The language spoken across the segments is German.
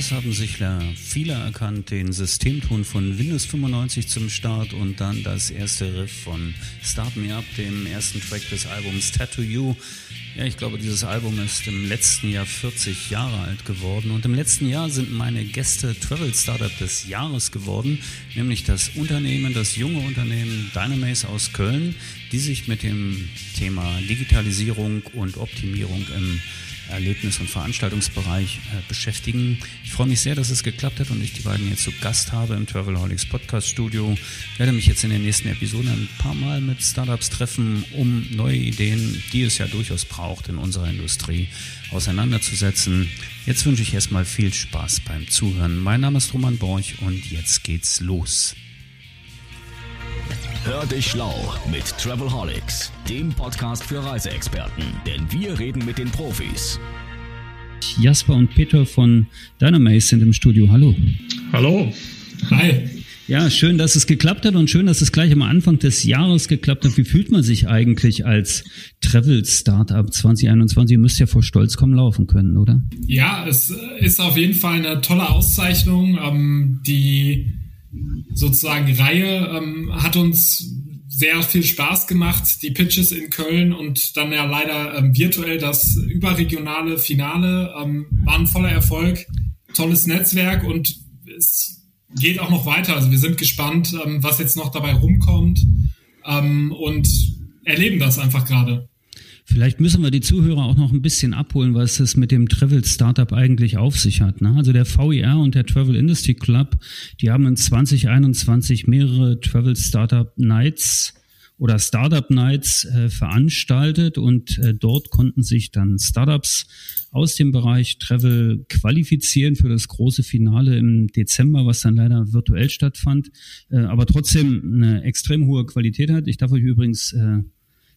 Erst haben sich viele erkannt den Systemton von Windows 95 zum Start und dann das erste Riff von Start Me Up, dem ersten Track des Albums Tattoo You. Ja, ich glaube, dieses Album ist im letzten Jahr 40 Jahre alt geworden und im letzten Jahr sind meine Gäste Travel Startup des Jahres geworden, nämlich das Unternehmen, das junge Unternehmen Dynamace aus Köln, die sich mit dem Thema Digitalisierung und Optimierung im Erlebnis- und Veranstaltungsbereich äh, beschäftigen. Ich freue mich sehr, dass es geklappt hat und ich die beiden jetzt zu Gast habe im Travelholics Podcast Studio. Ich werde mich jetzt in den nächsten Episoden ein paar Mal mit Startups treffen, um neue Ideen, die es ja durchaus braucht in unserer Industrie, auseinanderzusetzen. Jetzt wünsche ich erstmal viel Spaß beim Zuhören. Mein Name ist Roman Borch und jetzt geht's los. Hör dich schlau mit Travelholics, dem Podcast für Reiseexperten, denn wir reden mit den Profis. Jasper und Peter von Dynamace sind im Studio. Hallo. Hallo. Hi. Ja, schön, dass es geklappt hat und schön, dass es gleich am Anfang des Jahres geklappt hat. Wie fühlt man sich eigentlich als Travel-Startup 2021? Ihr müsst ja vor Stolz kommen laufen können, oder? Ja, es ist auf jeden Fall eine tolle Auszeichnung. Ähm, die sozusagen Reihe ähm, hat uns sehr viel Spaß gemacht. Die Pitches in Köln und dann ja leider ähm, virtuell das überregionale Finale ähm, waren voller Erfolg. Tolles Netzwerk und es geht auch noch weiter. Also wir sind gespannt, ähm, was jetzt noch dabei rumkommt ähm, und erleben das einfach gerade. Vielleicht müssen wir die Zuhörer auch noch ein bisschen abholen, was es mit dem Travel Startup eigentlich auf sich hat. Ne? Also der VIR und der Travel Industry Club, die haben in 2021 mehrere Travel Startup Nights oder Startup Nights äh, veranstaltet und äh, dort konnten sich dann Startups aus dem Bereich Travel qualifizieren für das große Finale im Dezember, was dann leider virtuell stattfand, äh, aber trotzdem eine extrem hohe Qualität hat. Ich darf euch übrigens äh,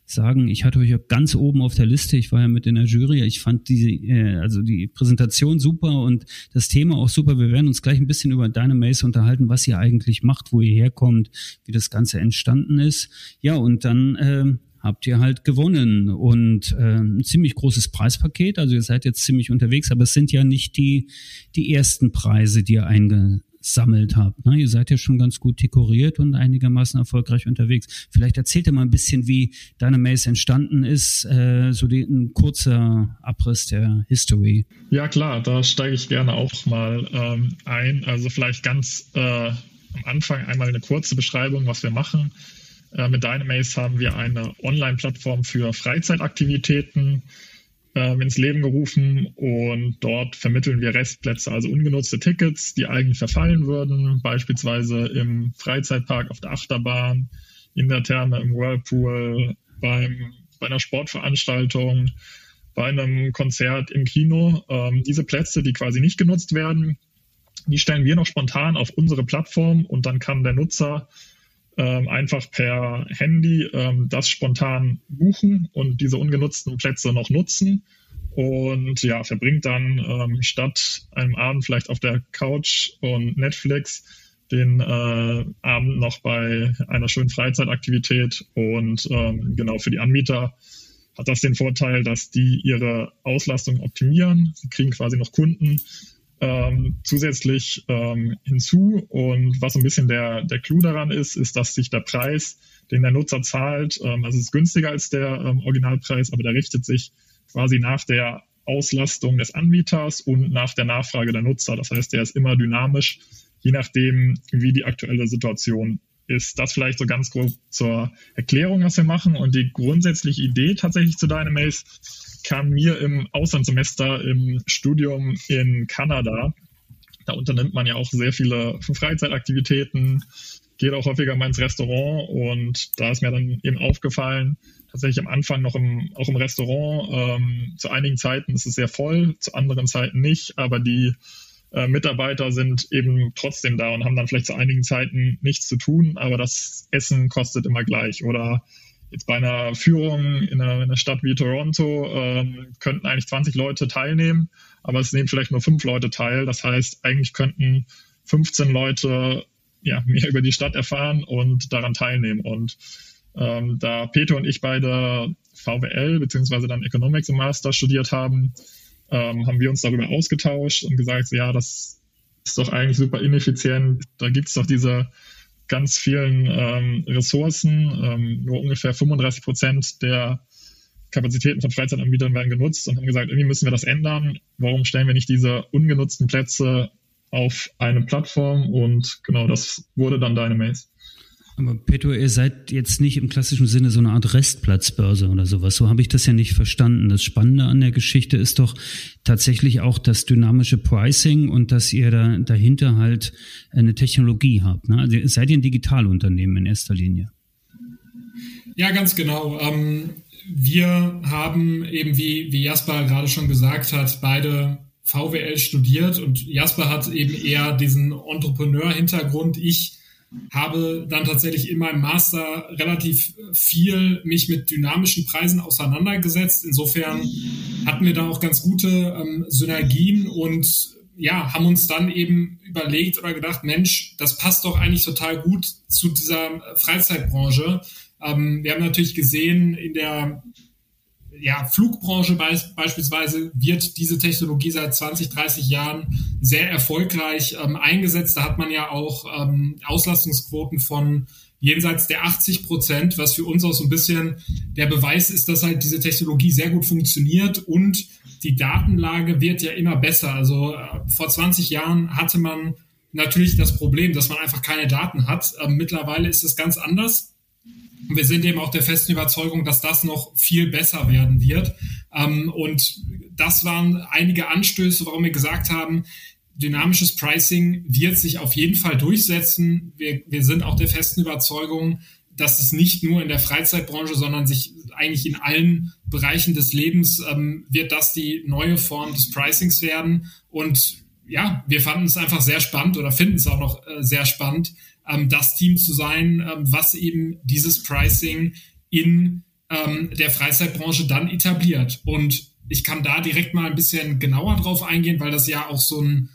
sagen, ich hatte euch ja ganz oben auf der Liste, ich war ja mit in der Jury, ich fand diese, äh, also die Präsentation super und das Thema auch super. Wir werden uns gleich ein bisschen über Dynamace unterhalten, was ihr eigentlich macht, wo ihr herkommt, wie das Ganze entstanden ist. Ja, und dann äh, habt ihr halt gewonnen und äh, ein ziemlich großes Preispaket. Also ihr seid jetzt ziemlich unterwegs, aber es sind ja nicht die, die ersten Preise, die ihr einge sammelt habt. Ne? Ihr seid ja schon ganz gut dekoriert und einigermaßen erfolgreich unterwegs. Vielleicht erzählt ihr mal ein bisschen, wie deine Maze entstanden ist, äh, so die, ein kurzer Abriss der History. Ja klar, da steige ich gerne auch mal ähm, ein. Also vielleicht ganz äh, am Anfang einmal eine kurze Beschreibung, was wir machen. Äh, mit Dynamace haben wir eine Online-Plattform für Freizeitaktivitäten ähm, ins Leben gerufen und dort vermitteln wir Restplätze, also ungenutzte Tickets, die eigentlich verfallen würden, beispielsweise im Freizeitpark auf der Achterbahn, in der Therme, im Whirlpool, beim, bei einer Sportveranstaltung, bei einem Konzert im Kino. Ähm, diese Plätze, die quasi nicht genutzt werden, die stellen wir noch spontan auf unsere Plattform und dann kann der Nutzer ähm, einfach per Handy ähm, das spontan buchen und diese ungenutzten Plätze noch nutzen. Und ja, verbringt dann ähm, statt einem Abend vielleicht auf der Couch und Netflix den äh, Abend noch bei einer schönen Freizeitaktivität. Und ähm, genau für die Anbieter hat das den Vorteil, dass die ihre Auslastung optimieren. Sie kriegen quasi noch Kunden, ähm, zusätzlich ähm, hinzu. Und was ein bisschen der, der Clou daran ist, ist, dass sich der Preis, den der Nutzer zahlt, ähm, also es ist günstiger als der ähm, Originalpreis, aber der richtet sich quasi nach der Auslastung des Anbieters und nach der Nachfrage der Nutzer. Das heißt, der ist immer dynamisch, je nachdem, wie die aktuelle Situation ist. Das vielleicht so ganz grob zur Erklärung, was wir machen. Und die grundsätzliche Idee tatsächlich zu Dynamace kam mir im Auslandssemester im Studium in Kanada. Da unternimmt man ja auch sehr viele Freizeitaktivitäten, geht auch häufiger mal ins Restaurant und da ist mir dann eben aufgefallen, tatsächlich am Anfang noch im, auch im Restaurant, ähm, zu einigen Zeiten ist es sehr voll, zu anderen Zeiten nicht, aber die äh, Mitarbeiter sind eben trotzdem da und haben dann vielleicht zu einigen Zeiten nichts zu tun, aber das Essen kostet immer gleich oder Jetzt bei einer Führung in einer, in einer Stadt wie Toronto ähm, könnten eigentlich 20 Leute teilnehmen, aber es nehmen vielleicht nur fünf Leute teil. Das heißt, eigentlich könnten 15 Leute ja, mehr über die Stadt erfahren und daran teilnehmen. Und ähm, da Peter und ich beide VWL beziehungsweise dann Economics im Master studiert haben, ähm, haben wir uns darüber ausgetauscht und gesagt, ja, das ist doch eigentlich super ineffizient. Da gibt es doch diese ganz vielen ähm, Ressourcen. Ähm, nur ungefähr 35 Prozent der Kapazitäten von Freizeitanbietern werden genutzt und haben gesagt, irgendwie müssen wir das ändern. Warum stellen wir nicht diese ungenutzten Plätze auf eine Plattform? Und genau das wurde dann Dynamaze. Aber Petro, ihr seid jetzt nicht im klassischen Sinne so eine Art Restplatzbörse oder sowas. So habe ich das ja nicht verstanden. Das Spannende an der Geschichte ist doch tatsächlich auch das dynamische Pricing und dass ihr da dahinter halt eine Technologie habt. Ne? Also seid ihr ein Digitalunternehmen in erster Linie? Ja, ganz genau. Ähm, wir haben eben, wie, wie Jasper gerade schon gesagt hat, beide VWL studiert und Jasper hat eben eher diesen Entrepreneur-Hintergrund. Ich habe dann tatsächlich in meinem Master relativ viel mich mit dynamischen Preisen auseinandergesetzt. Insofern hatten wir da auch ganz gute ähm, Synergien und ja, haben uns dann eben überlegt oder gedacht, Mensch, das passt doch eigentlich total gut zu dieser Freizeitbranche. Ähm, wir haben natürlich gesehen, in der ja, Flugbranche be beispielsweise wird diese Technologie seit 20, 30 Jahren sehr erfolgreich ähm, eingesetzt. Da hat man ja auch ähm, Auslastungsquoten von jenseits der 80 Prozent, was für uns auch so ein bisschen der Beweis ist, dass halt diese Technologie sehr gut funktioniert und die Datenlage wird ja immer besser. Also äh, vor 20 Jahren hatte man natürlich das Problem, dass man einfach keine Daten hat. Ähm, mittlerweile ist es ganz anders. Und wir sind eben auch der festen Überzeugung, dass das noch viel besser werden wird. Ähm, und das waren einige Anstöße, warum wir gesagt haben, dynamisches Pricing wird sich auf jeden Fall durchsetzen. Wir, wir sind auch der festen Überzeugung, dass es nicht nur in der Freizeitbranche, sondern sich eigentlich in allen Bereichen des Lebens ähm, wird das die neue Form des Pricings werden. Und ja, wir fanden es einfach sehr spannend oder finden es auch noch äh, sehr spannend, ähm, das Team zu sein, ähm, was eben dieses Pricing in ähm, der Freizeitbranche dann etabliert. Und ich kann da direkt mal ein bisschen genauer drauf eingehen, weil das ja auch so ein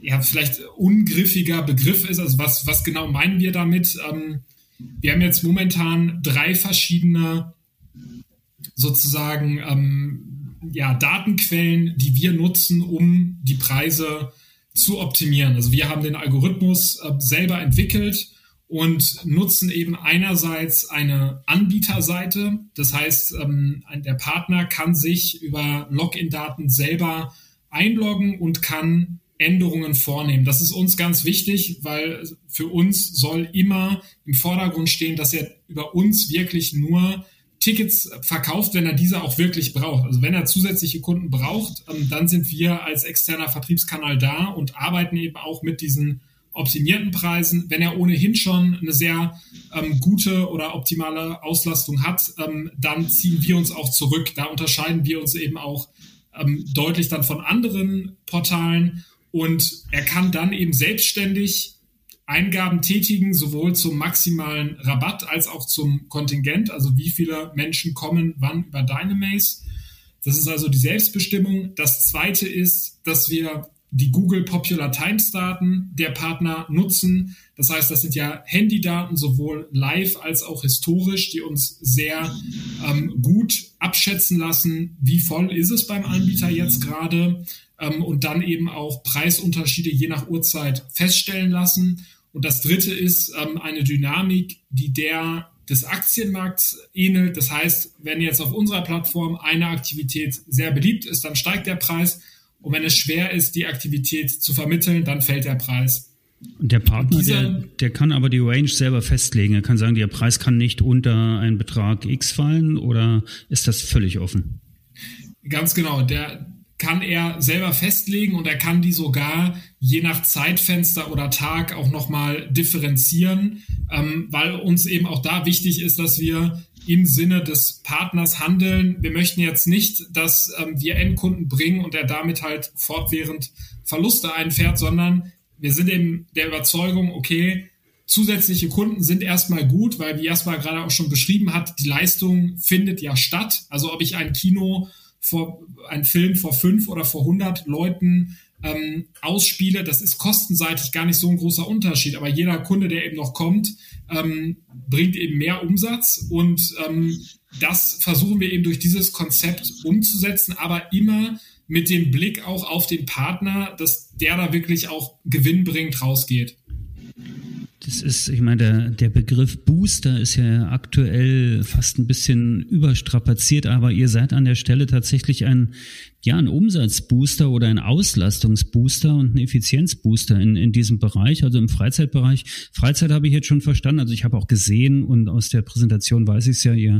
ja, vielleicht ungriffiger Begriff ist. Also was, was genau meinen wir damit? Ähm, wir haben jetzt momentan drei verschiedene sozusagen ähm, ja, Datenquellen, die wir nutzen, um die Preise zu optimieren. Also wir haben den Algorithmus äh, selber entwickelt und nutzen eben einerseits eine Anbieterseite. Das heißt, ähm, der Partner kann sich über Login-Daten selber einloggen und kann Änderungen vornehmen. Das ist uns ganz wichtig, weil für uns soll immer im Vordergrund stehen, dass er über uns wirklich nur Tickets verkauft, wenn er diese auch wirklich braucht. Also wenn er zusätzliche Kunden braucht, ähm, dann sind wir als externer Vertriebskanal da und arbeiten eben auch mit diesen optimierten Preisen. Wenn er ohnehin schon eine sehr ähm, gute oder optimale Auslastung hat, ähm, dann ziehen wir uns auch zurück. Da unterscheiden wir uns eben auch ähm, deutlich dann von anderen Portalen und er kann dann eben selbstständig Eingaben tätigen, sowohl zum maximalen Rabatt als auch zum Kontingent, also wie viele Menschen kommen wann über Dynamaze. Das ist also die Selbstbestimmung. Das zweite ist, dass wir die Google Popular Times Daten der Partner nutzen. Das heißt, das sind ja Handydaten, sowohl live als auch historisch, die uns sehr ähm, gut abschätzen lassen, wie voll ist es beim Anbieter jetzt gerade ähm, und dann eben auch Preisunterschiede je nach Uhrzeit feststellen lassen. Und das dritte ist ähm, eine Dynamik, die der des Aktienmarkts ähnelt. Das heißt, wenn jetzt auf unserer Plattform eine Aktivität sehr beliebt ist, dann steigt der Preis. Und wenn es schwer ist, die Aktivität zu vermitteln, dann fällt der Preis. Und der Partner, dieser, der, der kann aber die Range selber festlegen. Er kann sagen, der Preis kann nicht unter einen Betrag X fallen oder ist das völlig offen? Ganz genau. Der, kann er selber festlegen und er kann die sogar je nach Zeitfenster oder Tag auch nochmal differenzieren, ähm, weil uns eben auch da wichtig ist, dass wir im Sinne des Partners handeln. Wir möchten jetzt nicht, dass ähm, wir Endkunden bringen und er damit halt fortwährend Verluste einfährt, sondern wir sind eben der Überzeugung, okay, zusätzliche Kunden sind erstmal gut, weil wie Jasper gerade auch schon beschrieben hat, die Leistung findet ja statt. Also ob ich ein Kino vor ein Film vor fünf oder vor hundert Leuten ähm, ausspiele, das ist kostenseitig gar nicht so ein großer Unterschied. Aber jeder Kunde, der eben noch kommt, ähm, bringt eben mehr Umsatz und ähm, das versuchen wir eben durch dieses Konzept umzusetzen, aber immer mit dem Blick auch auf den Partner, dass der da wirklich auch gewinnbringend rausgeht. Das ist, ich meine, der, der Begriff Booster ist ja aktuell fast ein bisschen überstrapaziert, aber ihr seid an der Stelle tatsächlich ein ja, ein Umsatzbooster oder ein Auslastungsbooster und ein Effizienzbooster in, in diesem Bereich, also im Freizeitbereich. Freizeit habe ich jetzt schon verstanden, also ich habe auch gesehen und aus der Präsentation weiß ich es ja, ihr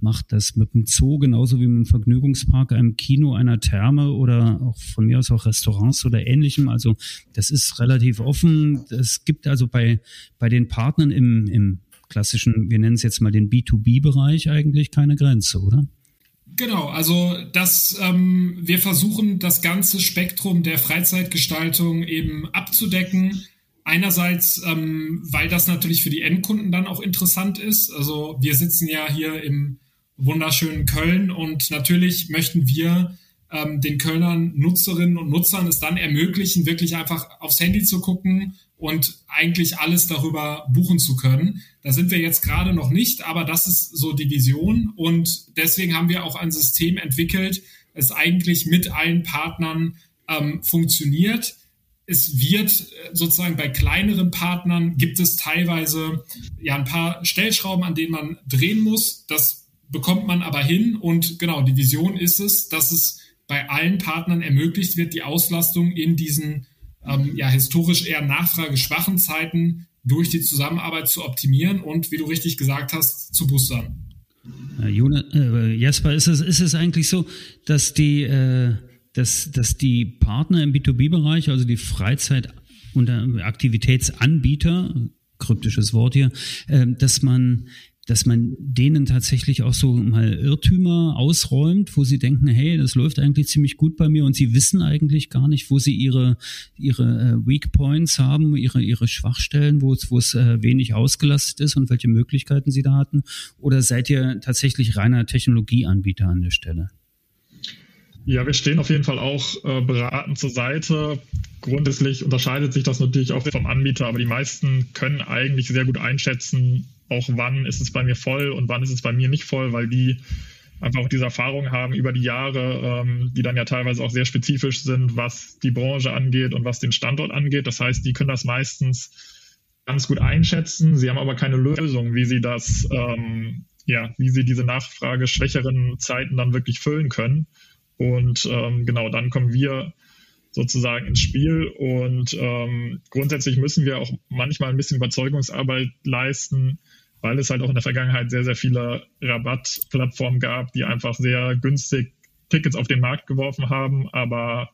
macht das mit dem Zoo genauso wie mit dem Vergnügungspark, einem Kino, einer Therme oder auch von mir aus auch Restaurants oder ähnlichem. Also das ist relativ offen. Es gibt also bei, bei den Partnern im, im klassischen, wir nennen es jetzt mal den B2B-Bereich eigentlich keine Grenze, oder? Genau, also das, ähm, wir versuchen das ganze Spektrum der Freizeitgestaltung eben abzudecken. Einerseits, ähm, weil das natürlich für die Endkunden dann auch interessant ist. Also wir sitzen ja hier im wunderschönen Köln und natürlich möchten wir ähm, den Kölnern Nutzerinnen und Nutzern es dann ermöglichen, wirklich einfach aufs Handy zu gucken und eigentlich alles darüber buchen zu können. Da sind wir jetzt gerade noch nicht, aber das ist so die Vision und deswegen haben wir auch ein System entwickelt, das eigentlich mit allen Partnern ähm, funktioniert. Es wird äh, sozusagen bei kleineren Partnern gibt es teilweise ja ein paar Stellschrauben, an denen man drehen muss. Das bekommt man aber hin und genau die Vision ist es, dass es bei allen Partnern ermöglicht wird, die Auslastung in diesen ähm, ja, historisch eher nachfrageschwachen Zeiten durch die Zusammenarbeit zu optimieren und, wie du richtig gesagt hast, zu boostern. Äh, Jonas, äh, Jasper, ist es, ist es eigentlich so, dass die, äh, dass, dass die Partner im B2B-Bereich, also die Freizeit- und Aktivitätsanbieter, kryptisches Wort hier, äh, dass man dass man denen tatsächlich auch so mal Irrtümer ausräumt, wo sie denken, hey, das läuft eigentlich ziemlich gut bei mir und sie wissen eigentlich gar nicht, wo sie ihre ihre äh, Weak Points haben, ihre ihre Schwachstellen, wo es wo es äh, wenig ausgelastet ist und welche Möglichkeiten sie da hatten, oder seid ihr tatsächlich reiner Technologieanbieter an der Stelle? Ja, wir stehen auf jeden Fall auch äh, beratend zur Seite. Grundsätzlich unterscheidet sich das natürlich auch vom Anbieter, aber die meisten können eigentlich sehr gut einschätzen, auch wann ist es bei mir voll und wann ist es bei mir nicht voll, weil die einfach auch diese Erfahrung haben über die Jahre, ähm, die dann ja teilweise auch sehr spezifisch sind, was die Branche angeht und was den Standort angeht. Das heißt, die können das meistens ganz gut einschätzen. Sie haben aber keine Lösung, wie sie das, ähm, ja, wie sie diese Nachfrage schwächeren Zeiten dann wirklich füllen können. Und ähm, genau, dann kommen wir sozusagen ins Spiel. Und ähm, grundsätzlich müssen wir auch manchmal ein bisschen Überzeugungsarbeit leisten, weil es halt auch in der Vergangenheit sehr, sehr viele Rabattplattformen gab, die einfach sehr günstig Tickets auf den Markt geworfen haben, aber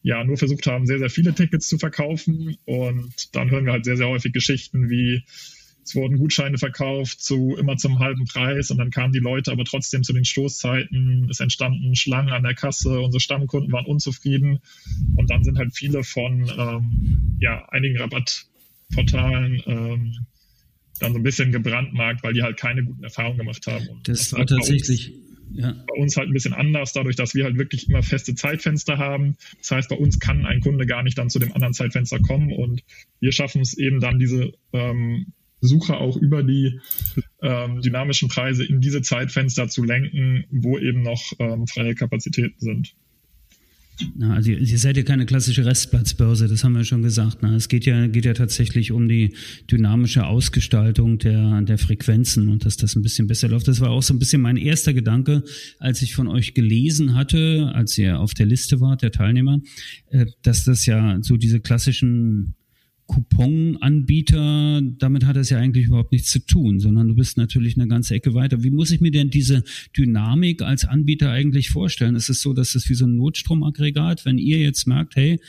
ja, nur versucht haben, sehr, sehr viele Tickets zu verkaufen. Und dann hören wir halt sehr, sehr häufig Geschichten wie, es wurden Gutscheine verkauft zu immer zum halben Preis und dann kamen die Leute aber trotzdem zu den Stoßzeiten. Es entstanden Schlangen an der Kasse, unsere Stammkunden waren unzufrieden und dann sind halt viele von ähm, ja, einigen Rabattportalen ähm, dann so ein bisschen gebrandmarkt, weil die halt keine guten Erfahrungen gemacht haben. Und das, das war tatsächlich. Ja. Bei uns halt ein bisschen anders, dadurch, dass wir halt wirklich immer feste Zeitfenster haben. Das heißt, bei uns kann ein Kunde gar nicht dann zu dem anderen Zeitfenster kommen und wir schaffen es eben dann, diese ähm, Suche auch über die ähm, dynamischen Preise in diese Zeitfenster zu lenken, wo eben noch ähm, freie Kapazitäten sind. Na, also ihr seid ja keine klassische Restplatzbörse, das haben wir schon gesagt. Na, es geht ja, geht ja tatsächlich um die dynamische Ausgestaltung der, der Frequenzen und dass das ein bisschen besser läuft. Das war auch so ein bisschen mein erster Gedanke, als ich von euch gelesen hatte, als ihr auf der Liste wart, der Teilnehmer, äh, dass das ja so diese klassischen Couponanbieter, damit hat es ja eigentlich überhaupt nichts zu tun, sondern du bist natürlich eine ganze Ecke weiter. Wie muss ich mir denn diese Dynamik als Anbieter eigentlich vorstellen? Ist es so, dass es wie so ein Notstromaggregat, wenn ihr jetzt merkt, hey,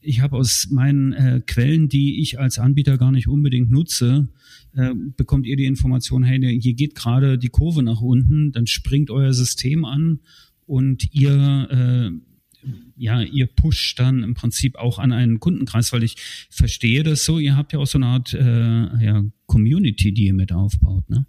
ich habe aus meinen äh, Quellen, die ich als Anbieter gar nicht unbedingt nutze, äh, bekommt ihr die Information, hey, hier geht gerade die Kurve nach unten, dann springt euer System an und ihr äh, ja, ihr pusht dann im Prinzip auch an einen Kundenkreis, weil ich verstehe das so, ihr habt ja auch so eine Art äh, ja, Community, die ihr mit aufbaut, ne?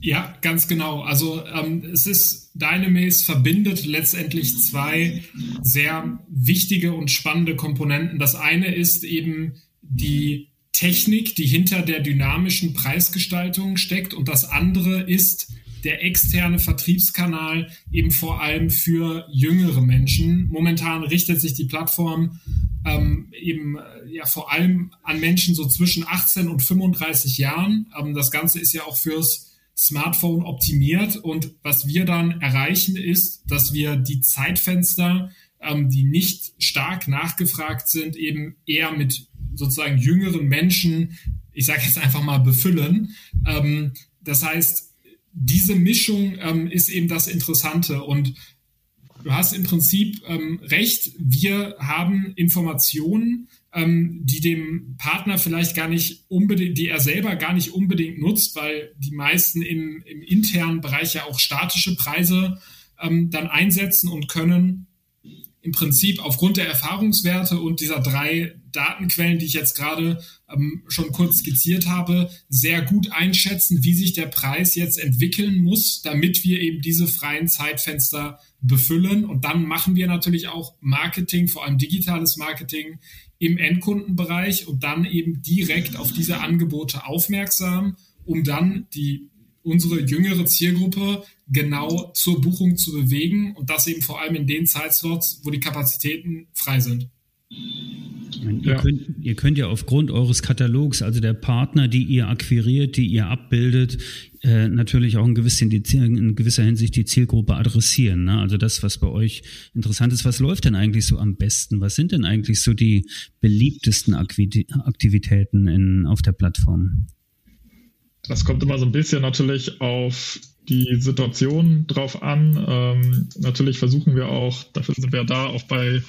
Ja, ganz genau. Also ähm, es ist, Dynamaze verbindet letztendlich zwei sehr wichtige und spannende Komponenten. Das eine ist eben die Technik, die hinter der dynamischen Preisgestaltung steckt und das andere ist der externe Vertriebskanal eben vor allem für jüngere Menschen. Momentan richtet sich die Plattform ähm, eben äh, ja vor allem an Menschen so zwischen 18 und 35 Jahren. Ähm, das Ganze ist ja auch fürs Smartphone optimiert und was wir dann erreichen ist, dass wir die Zeitfenster, ähm, die nicht stark nachgefragt sind, eben eher mit sozusagen jüngeren Menschen, ich sage jetzt einfach mal befüllen. Ähm, das heißt, diese Mischung ähm, ist eben das Interessante und du hast im Prinzip ähm, recht. Wir haben Informationen, ähm, die dem Partner vielleicht gar nicht unbedingt, die er selber gar nicht unbedingt nutzt, weil die meisten im, im internen Bereich ja auch statische Preise ähm, dann einsetzen und können im Prinzip aufgrund der Erfahrungswerte und dieser drei Datenquellen, die ich jetzt gerade ähm, schon kurz skizziert habe, sehr gut einschätzen, wie sich der Preis jetzt entwickeln muss, damit wir eben diese freien Zeitfenster befüllen. Und dann machen wir natürlich auch Marketing, vor allem digitales Marketing im Endkundenbereich und dann eben direkt auf diese Angebote aufmerksam, um dann die unsere jüngere Zielgruppe genau zur Buchung zu bewegen und das eben vor allem in den Zeitslots, wo die Kapazitäten frei sind. Ihr, ja. könnt, ihr, könnt, ja aufgrund eures Katalogs, also der Partner, die ihr akquiriert, die ihr abbildet, äh, natürlich auch in, gewissen, in, gewisser Hinsicht die Zielgruppe adressieren. Ne? Also das, was bei euch interessant ist, was läuft denn eigentlich so am besten? Was sind denn eigentlich so die beliebtesten Aktivitäten in, auf der Plattform? Das kommt immer so ein bisschen natürlich auf die Situation drauf an. Ähm, natürlich versuchen wir auch, dafür sind wir da, auch bei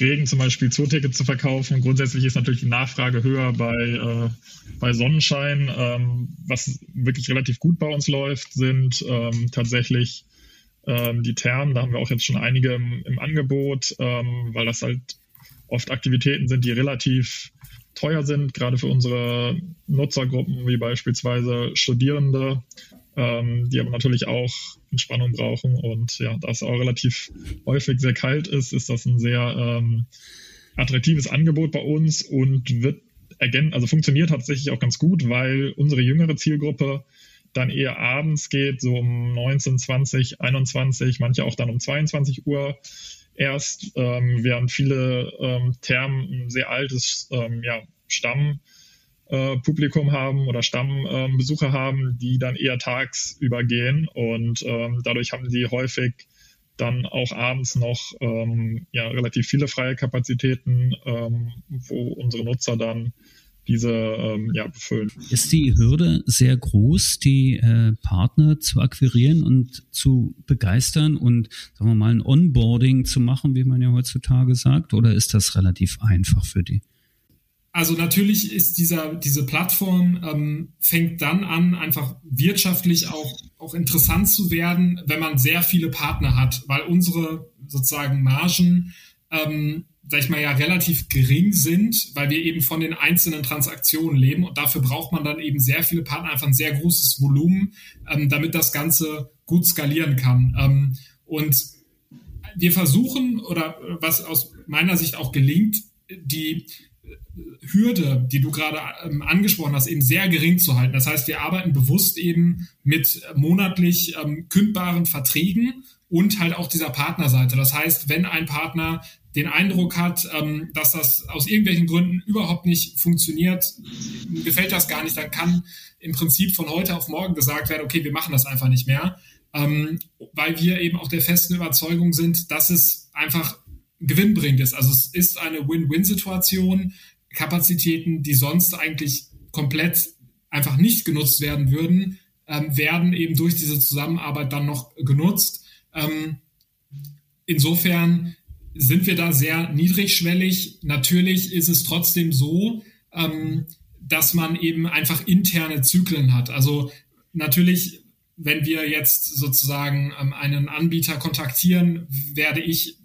Regen zum Beispiel Zootickets zu verkaufen. Grundsätzlich ist natürlich die Nachfrage höher bei, äh, bei Sonnenschein. Ähm, was wirklich relativ gut bei uns läuft, sind ähm, tatsächlich ähm, die Thermen. Da haben wir auch jetzt schon einige im, im Angebot, ähm, weil das halt oft Aktivitäten sind, die relativ teuer sind, gerade für unsere Nutzergruppen wie beispielsweise Studierende, ähm, die aber natürlich auch Entspannung brauchen. Und ja, da es auch relativ häufig sehr kalt ist, ist das ein sehr ähm, attraktives Angebot bei uns und wird ergänzt, also funktioniert tatsächlich auch ganz gut, weil unsere jüngere Zielgruppe dann eher abends geht, so um 19, 20, 21, manche auch dann um 22 Uhr erst, ähm, während viele ähm, Thermen ein sehr altes ähm, ja, Stammpublikum äh, haben oder Stammbesucher ähm, haben, die dann eher tagsüber gehen und ähm, dadurch haben sie häufig dann auch abends noch ähm, ja, relativ viele freie Kapazitäten, ähm, wo unsere Nutzer dann diese ähm, ja, befüllen. Ist die Hürde sehr groß, die äh, Partner zu akquirieren und zu begeistern und sagen wir mal ein Onboarding zu machen, wie man ja heutzutage sagt, oder ist das relativ einfach für die? Also natürlich ist dieser, diese Plattform ähm, fängt dann an, einfach wirtschaftlich auch, auch interessant zu werden, wenn man sehr viele Partner hat, weil unsere sozusagen Margen ähm, sag ich mal, ja relativ gering sind, weil wir eben von den einzelnen Transaktionen leben und dafür braucht man dann eben sehr viele Partner, einfach ein sehr großes Volumen, ähm, damit das Ganze gut skalieren kann. Ähm, und wir versuchen, oder was aus meiner Sicht auch gelingt, die Hürde, die du gerade ähm, angesprochen hast, eben sehr gering zu halten. Das heißt, wir arbeiten bewusst eben mit monatlich ähm, kündbaren Verträgen und halt auch dieser Partnerseite. Das heißt, wenn ein Partner den Eindruck hat, ähm, dass das aus irgendwelchen Gründen überhaupt nicht funktioniert, gefällt das gar nicht, dann kann im Prinzip von heute auf morgen gesagt werden, okay, wir machen das einfach nicht mehr, ähm, weil wir eben auch der festen Überzeugung sind, dass es einfach gewinnbringend ist. Also es ist eine Win-Win-Situation. Kapazitäten, die sonst eigentlich komplett einfach nicht genutzt werden würden, ähm, werden eben durch diese Zusammenarbeit dann noch genutzt. Ähm, insofern sind wir da sehr niedrigschwellig. Natürlich ist es trotzdem so, ähm, dass man eben einfach interne Zyklen hat. Also natürlich, wenn wir jetzt sozusagen ähm, einen Anbieter kontaktieren, werde ich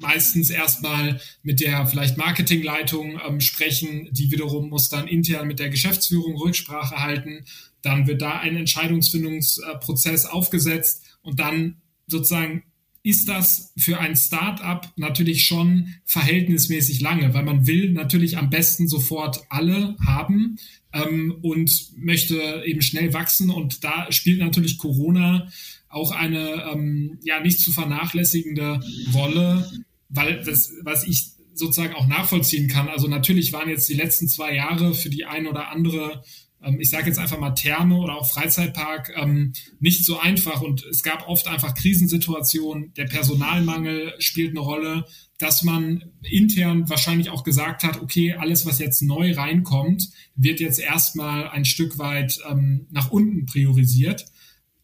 meistens erstmal mit der vielleicht Marketingleitung ähm, sprechen. Die wiederum muss dann intern mit der Geschäftsführung Rücksprache halten. Dann wird da ein Entscheidungsfindungsprozess aufgesetzt und dann sozusagen ist das für ein Startup natürlich schon verhältnismäßig lange, weil man will natürlich am besten sofort alle haben ähm, und möchte eben schnell wachsen. Und da spielt natürlich Corona auch eine ähm, ja nicht zu vernachlässigende Rolle, weil das, was ich sozusagen auch nachvollziehen kann. Also natürlich waren jetzt die letzten zwei Jahre für die ein oder andere ähm, ich sage jetzt einfach mal Therme oder auch Freizeitpark, ähm, nicht so einfach. Und es gab oft einfach Krisensituationen. Der Personalmangel spielt eine Rolle, dass man intern wahrscheinlich auch gesagt hat, okay, alles, was jetzt neu reinkommt, wird jetzt erstmal ein Stück weit ähm, nach unten priorisiert.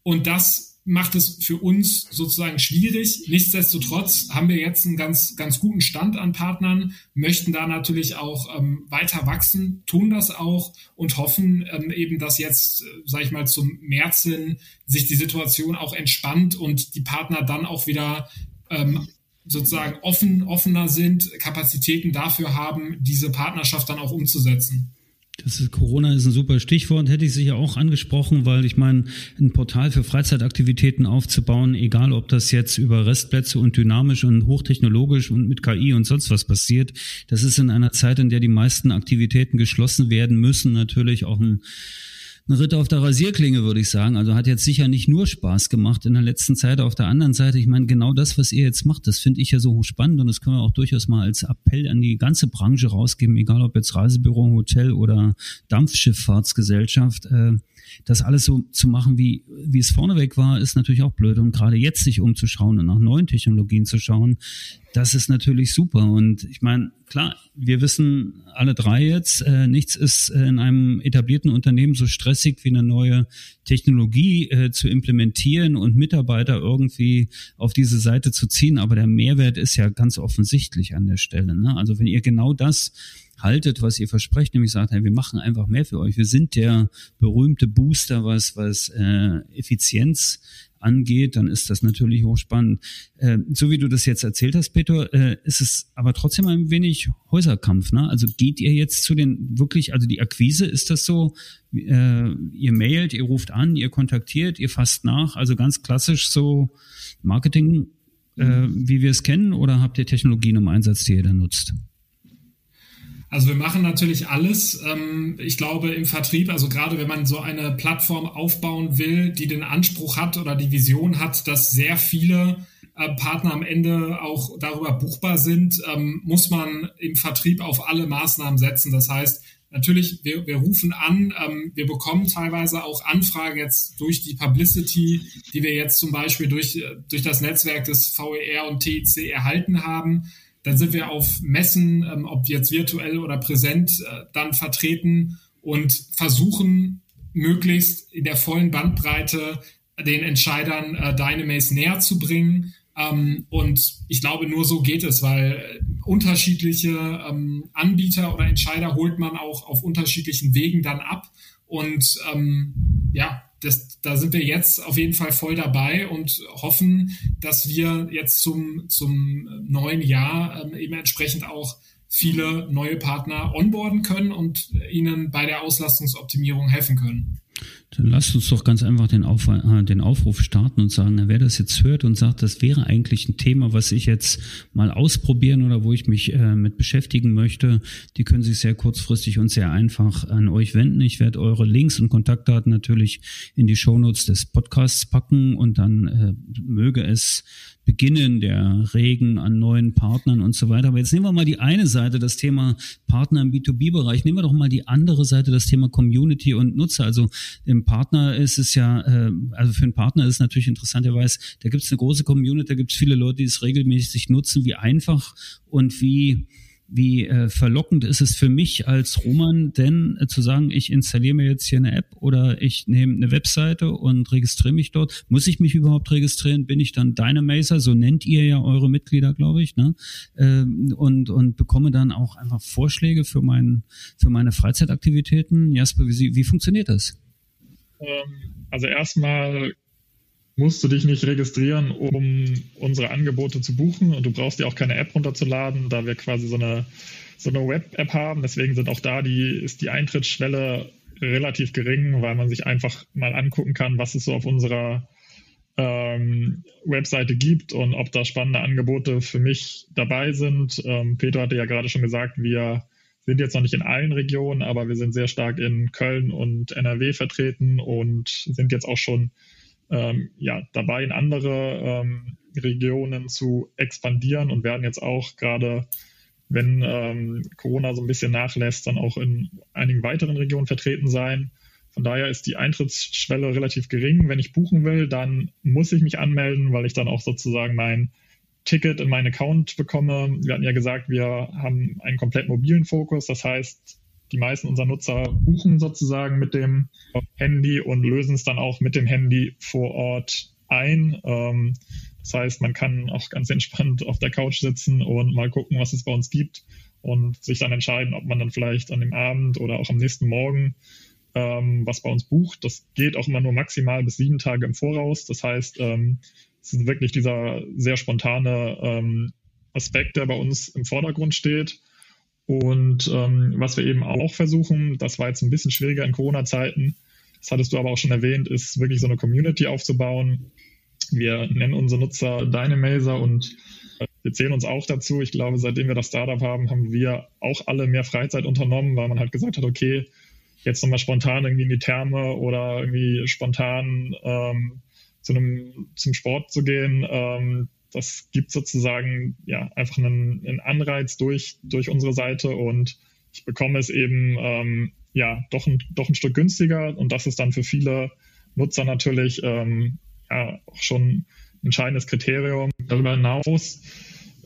Und das macht es für uns sozusagen schwierig. Nichtsdestotrotz haben wir jetzt einen ganz, ganz guten Stand an Partnern, möchten da natürlich auch ähm, weiter wachsen, tun das auch und hoffen ähm, eben, dass jetzt, äh, sage ich mal, zum März hin sich die Situation auch entspannt und die Partner dann auch wieder ähm, sozusagen offen, offener sind, Kapazitäten dafür haben, diese Partnerschaft dann auch umzusetzen. Das ist, Corona ist ein super Stichwort, hätte ich sicher auch angesprochen, weil ich meine, ein Portal für Freizeitaktivitäten aufzubauen, egal ob das jetzt über Restplätze und dynamisch und hochtechnologisch und mit KI und sonst was passiert, das ist in einer Zeit, in der die meisten Aktivitäten geschlossen werden müssen, natürlich auch ein ein Ritt auf der Rasierklinge, würde ich sagen. Also hat jetzt sicher nicht nur Spaß gemacht in der letzten Zeit. Auf der anderen Seite, ich meine, genau das, was ihr jetzt macht, das finde ich ja so spannend und das können wir auch durchaus mal als Appell an die ganze Branche rausgeben, egal ob jetzt Reisebüro, Hotel oder Dampfschifffahrtsgesellschaft. Äh, das alles so zu machen, wie, wie es vorneweg war, ist natürlich auch blöd. Und gerade jetzt sich umzuschauen und nach neuen Technologien zu schauen, das ist natürlich super. Und ich meine, klar, wir wissen alle drei jetzt, äh, nichts ist äh, in einem etablierten Unternehmen so stressig wie eine neue Technologie äh, zu implementieren und Mitarbeiter irgendwie auf diese Seite zu ziehen. Aber der Mehrwert ist ja ganz offensichtlich an der Stelle. Ne? Also wenn ihr genau das haltet, was ihr versprecht, nämlich sagt, hey, wir machen einfach mehr für euch. Wir sind der berühmte Booster, was, was äh, Effizienz angeht, dann ist das natürlich hochspannend. Äh, so wie du das jetzt erzählt hast, Peter, äh, ist es aber trotzdem ein wenig Häuserkampf. Ne? Also geht ihr jetzt zu den wirklich, also die Akquise, ist das so, äh, ihr mailt, ihr ruft an, ihr kontaktiert, ihr fasst nach, also ganz klassisch so Marketing, äh, wie wir es kennen, oder habt ihr Technologien im Einsatz, die ihr da nutzt? Also wir machen natürlich alles. Ähm, ich glaube im Vertrieb, also gerade wenn man so eine Plattform aufbauen will, die den Anspruch hat oder die Vision hat, dass sehr viele äh, Partner am Ende auch darüber buchbar sind, ähm, muss man im Vertrieb auf alle Maßnahmen setzen. Das heißt, natürlich, wir, wir rufen an, ähm, wir bekommen teilweise auch Anfragen jetzt durch die Publicity, die wir jetzt zum Beispiel durch, äh, durch das Netzwerk des VER und TIC erhalten haben dann sind wir auf Messen, ähm, ob jetzt virtuell oder präsent, äh, dann vertreten und versuchen möglichst in der vollen Bandbreite den Entscheidern äh, Dynamace näher zu bringen. Ähm, und ich glaube, nur so geht es, weil äh, unterschiedliche ähm, Anbieter oder Entscheider holt man auch auf unterschiedlichen Wegen dann ab. Und ähm, ja, das, da sind wir jetzt auf jeden Fall voll dabei und hoffen, dass wir jetzt zum, zum neuen Jahr ähm, eben entsprechend auch viele neue Partner onboarden können und ihnen bei der Auslastungsoptimierung helfen können. Dann lasst uns doch ganz einfach den, Auf, äh, den Aufruf starten und sagen, wer das jetzt hört und sagt, das wäre eigentlich ein Thema, was ich jetzt mal ausprobieren oder wo ich mich äh, mit beschäftigen möchte, die können sich sehr kurzfristig und sehr einfach an euch wenden. Ich werde eure Links und Kontaktdaten natürlich in die Shownotes des Podcasts packen und dann äh, möge es beginnen, der Regen an neuen Partnern und so weiter. Aber jetzt nehmen wir mal die eine Seite, das Thema Partner im B2B-Bereich. Nehmen wir doch mal die andere Seite, das Thema Community und Nutzer. Also im Partner ist es ja, äh, also für einen Partner ist es natürlich interessant, er weiß, da gibt es eine große Community, da gibt es viele Leute, die es regelmäßig nutzen, wie einfach und wie wie äh, verlockend ist es für mich als Roman denn äh, zu sagen, ich installiere mir jetzt hier eine App oder ich nehme eine Webseite und registriere mich dort. Muss ich mich überhaupt registrieren? Bin ich dann Dynamacer? So nennt ihr ja eure Mitglieder, glaube ich, ne? Ähm, und, und bekomme dann auch einfach Vorschläge für, mein, für meine Freizeitaktivitäten. Jasper, wie, wie funktioniert das? Ähm, also erstmal musst du dich nicht registrieren, um unsere Angebote zu buchen und du brauchst dir auch keine App runterzuladen, da wir quasi so eine, so eine Web-App haben. Deswegen sind auch da die, ist die Eintrittsschwelle relativ gering, weil man sich einfach mal angucken kann, was ist so auf unserer ähm, Webseite gibt und ob da spannende Angebote für mich dabei sind. Ähm, Peter hatte ja gerade schon gesagt, wir sind jetzt noch nicht in allen Regionen, aber wir sind sehr stark in Köln und NRW vertreten und sind jetzt auch schon ähm, ja, dabei, in andere ähm, Regionen zu expandieren und werden jetzt auch gerade, wenn ähm, Corona so ein bisschen nachlässt, dann auch in einigen weiteren Regionen vertreten sein. Von daher ist die Eintrittsschwelle relativ gering. Wenn ich buchen will, dann muss ich mich anmelden, weil ich dann auch sozusagen mein Ticket in meinen Account bekomme. Wir hatten ja gesagt, wir haben einen komplett mobilen Fokus. Das heißt, die meisten unserer Nutzer buchen sozusagen mit dem Handy und lösen es dann auch mit dem Handy vor Ort ein. Ähm, das heißt, man kann auch ganz entspannt auf der Couch sitzen und mal gucken, was es bei uns gibt und sich dann entscheiden, ob man dann vielleicht an dem Abend oder auch am nächsten Morgen ähm, was bei uns bucht. Das geht auch immer nur maximal bis sieben Tage im Voraus. Das heißt, ähm, es ist wirklich dieser sehr spontane ähm, Aspekt, der bei uns im Vordergrund steht. Und ähm, was wir eben auch versuchen, das war jetzt ein bisschen schwieriger in Corona-Zeiten, das hattest du aber auch schon erwähnt, ist wirklich so eine Community aufzubauen. Wir nennen unsere Nutzer Dynamazer und wir zählen uns auch dazu. Ich glaube, seitdem wir das Startup haben, haben wir auch alle mehr Freizeit unternommen, weil man halt gesagt hat, okay, jetzt nochmal spontan irgendwie in die Therme oder irgendwie spontan ähm, zu einem, zum Sport zu gehen. Ähm, das gibt sozusagen ja einfach einen, einen, Anreiz durch, durch unsere Seite und ich bekomme es eben ähm, ja doch ein, doch ein Stück günstiger und das ist dann für viele Nutzer natürlich ähm, ja auch schon ein entscheidendes Kriterium. Darüber hinaus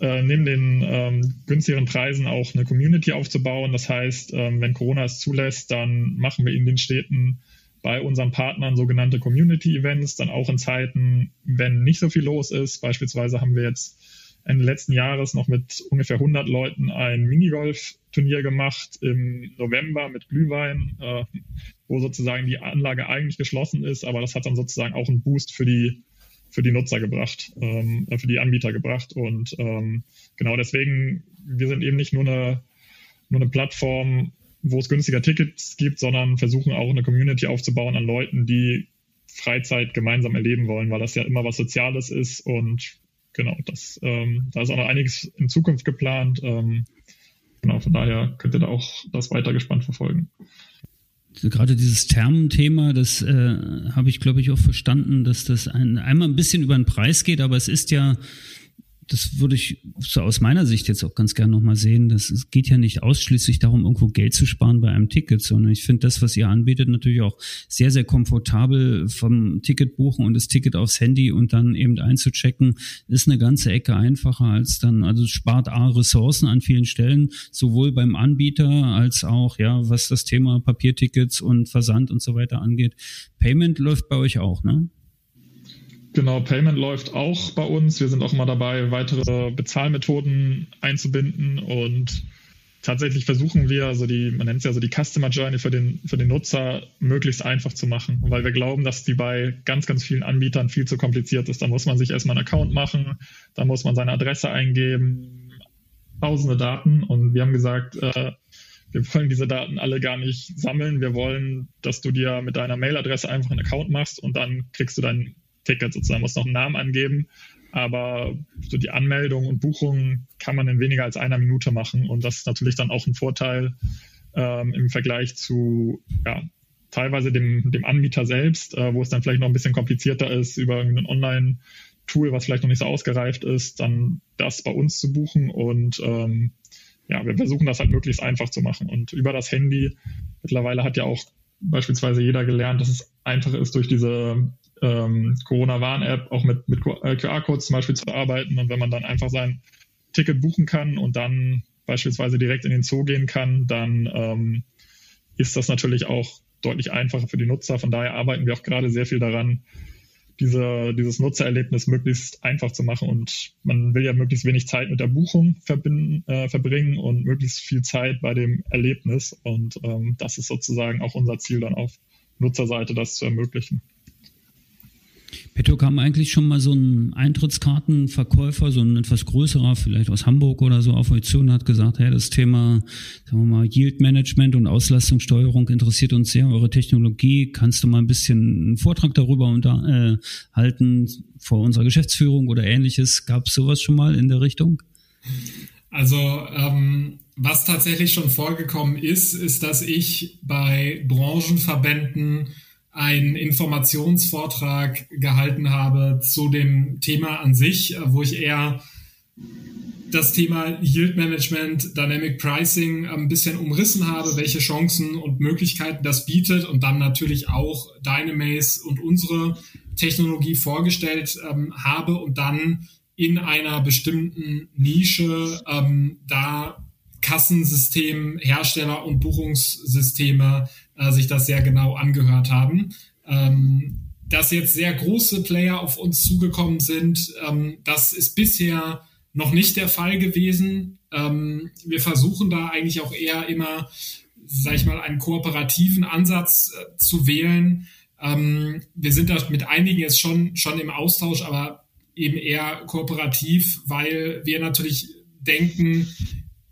äh, neben den ähm, günstigeren Preisen auch eine Community aufzubauen. Das heißt, ähm, wenn Corona es zulässt, dann machen wir in den Städten bei unseren Partnern sogenannte Community-Events, dann auch in Zeiten, wenn nicht so viel los ist. Beispielsweise haben wir jetzt Ende letzten Jahres noch mit ungefähr 100 Leuten ein Minigolf-Turnier gemacht im November mit Glühwein, äh, wo sozusagen die Anlage eigentlich geschlossen ist, aber das hat dann sozusagen auch einen Boost für die für die Nutzer gebracht, ähm, für die Anbieter gebracht. Und ähm, genau deswegen, wir sind eben nicht nur eine, nur eine Plattform, wo es günstiger Tickets gibt, sondern versuchen auch eine Community aufzubauen an Leuten, die Freizeit gemeinsam erleben wollen, weil das ja immer was Soziales ist und genau, das, ähm, da ist auch noch einiges in Zukunft geplant. Ähm, genau, von daher könnt ihr da auch das weiter gespannt verfolgen gerade dieses Thermenthema, das äh, habe ich, glaube ich, auch verstanden, dass das ein, einmal ein bisschen über den Preis geht, aber es ist ja das würde ich so aus meiner Sicht jetzt auch ganz gerne nochmal sehen. Das, es geht ja nicht ausschließlich darum, irgendwo Geld zu sparen bei einem Ticket, sondern ich finde das, was ihr anbietet, natürlich auch sehr, sehr komfortabel vom Ticket buchen und das Ticket aufs Handy und dann eben einzuchecken, ist eine ganze Ecke einfacher als dann, also spart A Ressourcen an vielen Stellen, sowohl beim Anbieter als auch, ja, was das Thema Papiertickets und Versand und so weiter angeht. Payment läuft bei euch auch, ne? Genau, Payment läuft auch bei uns. Wir sind auch immer dabei, weitere Bezahlmethoden einzubinden und tatsächlich versuchen wir, also die, man nennt es ja so die Customer Journey für den, für den Nutzer möglichst einfach zu machen, weil wir glauben, dass die bei ganz, ganz vielen Anbietern viel zu kompliziert ist. Da muss man sich erstmal einen Account machen, da muss man seine Adresse eingeben, tausende Daten und wir haben gesagt, äh, wir wollen diese Daten alle gar nicht sammeln. Wir wollen, dass du dir mit deiner Mailadresse einfach einen Account machst und dann kriegst du dein Ticket sozusagen, muss noch einen Namen angeben. Aber so die Anmeldung und Buchung kann man in weniger als einer Minute machen. Und das ist natürlich dann auch ein Vorteil ähm, im Vergleich zu ja, teilweise dem, dem Anbieter selbst, äh, wo es dann vielleicht noch ein bisschen komplizierter ist, über ein Online-Tool, was vielleicht noch nicht so ausgereift ist, dann das bei uns zu buchen. Und ähm, ja, wir versuchen das halt möglichst einfach zu machen. Und über das Handy, mittlerweile hat ja auch beispielsweise jeder gelernt, dass es einfacher ist, durch diese ähm, Corona-Warn-App auch mit, mit QR-Codes äh, zum Beispiel zu arbeiten. Und wenn man dann einfach sein Ticket buchen kann und dann beispielsweise direkt in den Zoo gehen kann, dann ähm, ist das natürlich auch deutlich einfacher für die Nutzer. Von daher arbeiten wir auch gerade sehr viel daran, diese, dieses Nutzererlebnis möglichst einfach zu machen. Und man will ja möglichst wenig Zeit mit der Buchung verbinden, äh, verbringen und möglichst viel Zeit bei dem Erlebnis. Und ähm, das ist sozusagen auch unser Ziel dann auf Nutzerseite, das zu ermöglichen. Petto kam eigentlich schon mal so ein Eintrittskartenverkäufer, so ein etwas größerer, vielleicht aus Hamburg oder so, auf euch zu und hat gesagt, hey, das Thema, sagen wir mal, Yield Management und Auslastungssteuerung interessiert uns sehr, eure Technologie. Kannst du mal ein bisschen einen Vortrag darüber unterhalten äh, vor unserer Geschäftsführung oder ähnliches? Gab es sowas schon mal in der Richtung? Also ähm, was tatsächlich schon vorgekommen ist, ist, dass ich bei Branchenverbänden einen Informationsvortrag gehalten habe zu dem Thema an sich, wo ich eher das Thema Yield Management, Dynamic Pricing ein bisschen umrissen habe, welche Chancen und Möglichkeiten das bietet und dann natürlich auch Dynamaze und unsere Technologie vorgestellt ähm, habe und dann in einer bestimmten Nische ähm, da Kassensystem, Hersteller und Buchungssysteme äh, sich das sehr genau angehört haben. Ähm, dass jetzt sehr große Player auf uns zugekommen sind, ähm, das ist bisher noch nicht der Fall gewesen. Ähm, wir versuchen da eigentlich auch eher immer, sag ich mal, einen kooperativen Ansatz äh, zu wählen. Ähm, wir sind da mit einigen jetzt schon, schon im Austausch, aber eben eher kooperativ, weil wir natürlich denken,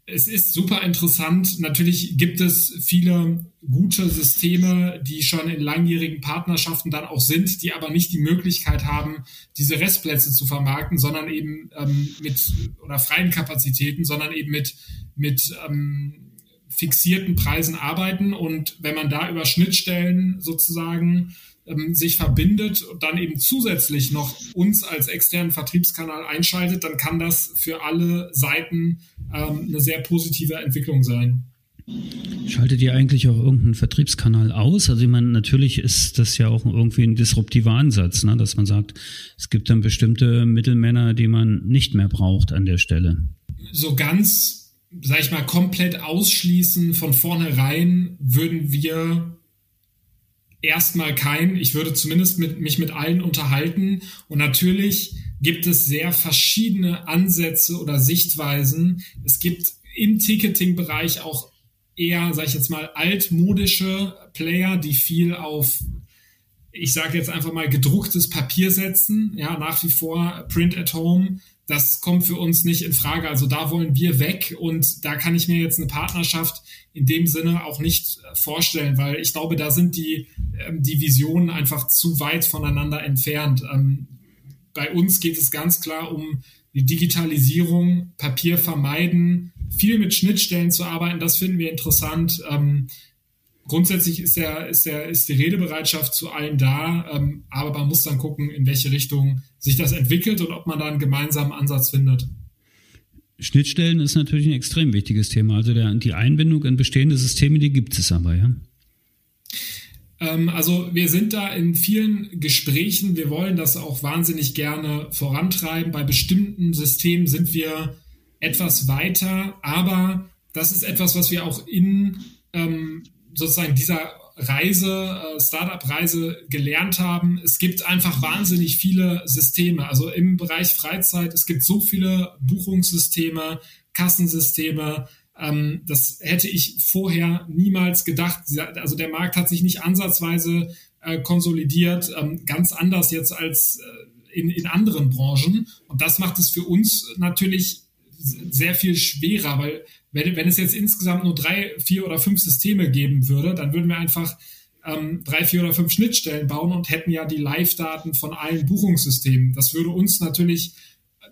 es ist super interessant. Natürlich gibt es viele gute Systeme, die schon in langjährigen Partnerschaften dann auch sind, die aber nicht die Möglichkeit haben, diese Restplätze zu vermarkten, sondern eben ähm, mit oder freien Kapazitäten, sondern eben mit mit ähm, fixierten Preisen arbeiten. Und wenn man da über Schnittstellen sozusagen ähm, sich verbindet und dann eben zusätzlich noch uns als externen Vertriebskanal einschaltet, dann kann das für alle Seiten ähm, eine sehr positive Entwicklung sein. Schaltet ihr eigentlich auch irgendeinen Vertriebskanal aus? Also ich meine, natürlich ist das ja auch irgendwie ein disruptiver Ansatz, ne? dass man sagt, es gibt dann bestimmte Mittelmänner, die man nicht mehr braucht an der Stelle. So ganz, sag ich mal, komplett ausschließen von vornherein würden wir erstmal kein. Ich würde zumindest mit, mich mit allen unterhalten. Und natürlich gibt es sehr verschiedene Ansätze oder Sichtweisen. Es gibt im Ticketing-Bereich auch eher, sag ich jetzt mal, altmodische Player, die viel auf, ich sage jetzt einfach mal, gedrucktes Papier setzen. Ja, nach wie vor Print at Home das kommt für uns nicht in Frage. Also da wollen wir weg und da kann ich mir jetzt eine Partnerschaft in dem Sinne auch nicht äh, vorstellen, weil ich glaube, da sind die, ähm, die Visionen einfach zu weit voneinander entfernt. Ähm, bei uns geht es ganz klar um die Digitalisierung, Papier vermeiden, viel mit Schnittstellen zu arbeiten. Das finden wir interessant. Grundsätzlich ist, der, ist, der, ist die Redebereitschaft zu allen da, ähm, aber man muss dann gucken, in welche Richtung sich das entwickelt und ob man da einen gemeinsamen Ansatz findet. Schnittstellen ist natürlich ein extrem wichtiges Thema. Also der, die Einbindung in bestehende Systeme, die gibt es aber, ja. Ähm, also wir sind da in vielen Gesprächen. Wir wollen das auch wahnsinnig gerne vorantreiben. Bei bestimmten Systemen sind wir etwas weiter, aber das ist etwas, was wir auch in ähm, sozusagen dieser Reise, äh, Startup-Reise gelernt haben. Es gibt einfach wahnsinnig viele Systeme. Also im Bereich Freizeit, es gibt so viele Buchungssysteme, Kassensysteme. Ähm, das hätte ich vorher niemals gedacht. Also der Markt hat sich nicht ansatzweise äh, konsolidiert, ähm, ganz anders jetzt als äh, in, in anderen Branchen. Und das macht es für uns natürlich sehr viel schwerer, weil wenn, wenn es jetzt insgesamt nur drei, vier oder fünf Systeme geben würde, dann würden wir einfach ähm, drei, vier oder fünf Schnittstellen bauen und hätten ja die Live-Daten von allen Buchungssystemen. Das würde uns natürlich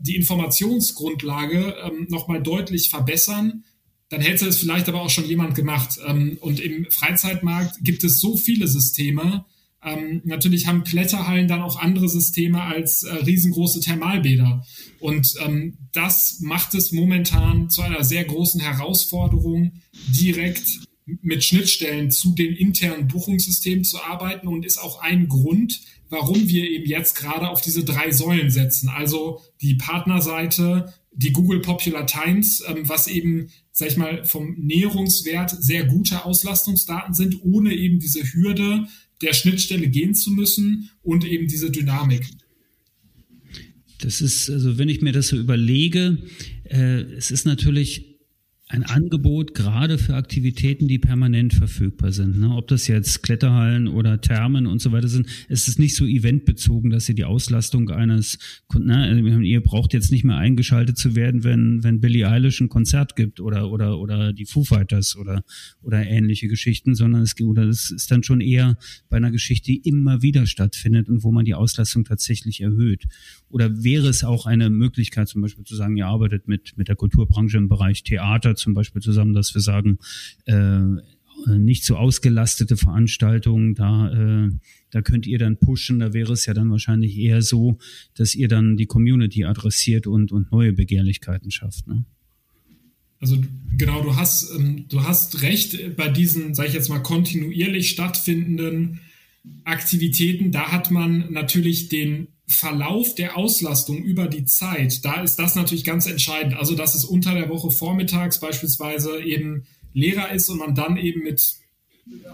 die Informationsgrundlage ähm, nochmal deutlich verbessern. Dann hätte es vielleicht aber auch schon jemand gemacht. Ähm, und im Freizeitmarkt gibt es so viele Systeme, ähm, natürlich haben Kletterhallen dann auch andere Systeme als äh, riesengroße Thermalbäder. Und ähm, das macht es momentan zu einer sehr großen Herausforderung, direkt mit Schnittstellen zu den internen Buchungssystemen zu arbeiten und ist auch ein Grund, warum wir eben jetzt gerade auf diese drei Säulen setzen. Also die Partnerseite, die Google Popular Times, ähm, was eben, sag ich mal, vom Näherungswert sehr gute Auslastungsdaten sind, ohne eben diese Hürde der Schnittstelle gehen zu müssen und eben diese Dynamik. Das ist, also wenn ich mir das so überlege, äh, es ist natürlich ein Angebot gerade für Aktivitäten, die permanent verfügbar sind. Ne? Ob das jetzt Kletterhallen oder Thermen und so weiter sind, es ist nicht so eventbezogen, dass ihr die Auslastung eines, ne, ihr braucht jetzt nicht mehr eingeschaltet zu werden, wenn, wenn Billie Eilish ein Konzert gibt oder, oder, oder die Foo Fighters oder, oder ähnliche Geschichten, sondern es, oder es ist dann schon eher bei einer Geschichte, die immer wieder stattfindet und wo man die Auslastung tatsächlich erhöht. Oder wäre es auch eine Möglichkeit, zum Beispiel zu sagen, ihr arbeitet mit, mit der Kulturbranche im Bereich Theater zum Beispiel zusammen, dass wir sagen, äh, nicht so ausgelastete Veranstaltungen, da, äh, da könnt ihr dann pushen, da wäre es ja dann wahrscheinlich eher so, dass ihr dann die Community adressiert und, und neue Begehrlichkeiten schafft. Ne? Also genau, du hast, ähm, du hast recht bei diesen, sage ich jetzt mal, kontinuierlich stattfindenden Aktivitäten, da hat man natürlich den Verlauf der Auslastung über die Zeit, da ist das natürlich ganz entscheidend. Also, dass es unter der Woche vormittags beispielsweise eben leerer ist und man dann eben mit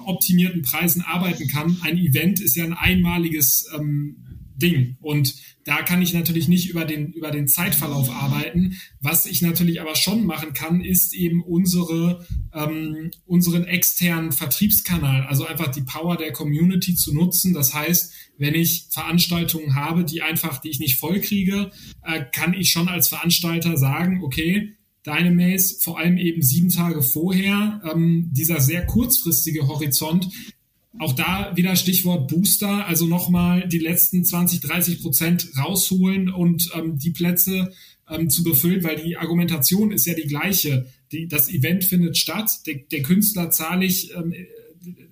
optimierten Preisen arbeiten kann. Ein Event ist ja ein einmaliges ähm, Ding. Und da kann ich natürlich nicht über den, über den Zeitverlauf arbeiten. Was ich natürlich aber schon machen kann, ist eben unsere, ähm, unseren externen Vertriebskanal, also einfach die Power der Community zu nutzen. Das heißt, wenn ich Veranstaltungen habe, die einfach, die ich nicht voll kriege, äh, kann ich schon als Veranstalter sagen, okay, Dynamaze, vor allem eben sieben Tage vorher, ähm, dieser sehr kurzfristige Horizont, auch da wieder Stichwort Booster, also nochmal die letzten 20, 30 Prozent rausholen und ähm, die Plätze ähm, zu befüllen, weil die Argumentation ist ja die gleiche. Die, das Event findet statt, der, der Künstler zahle ich, ähm,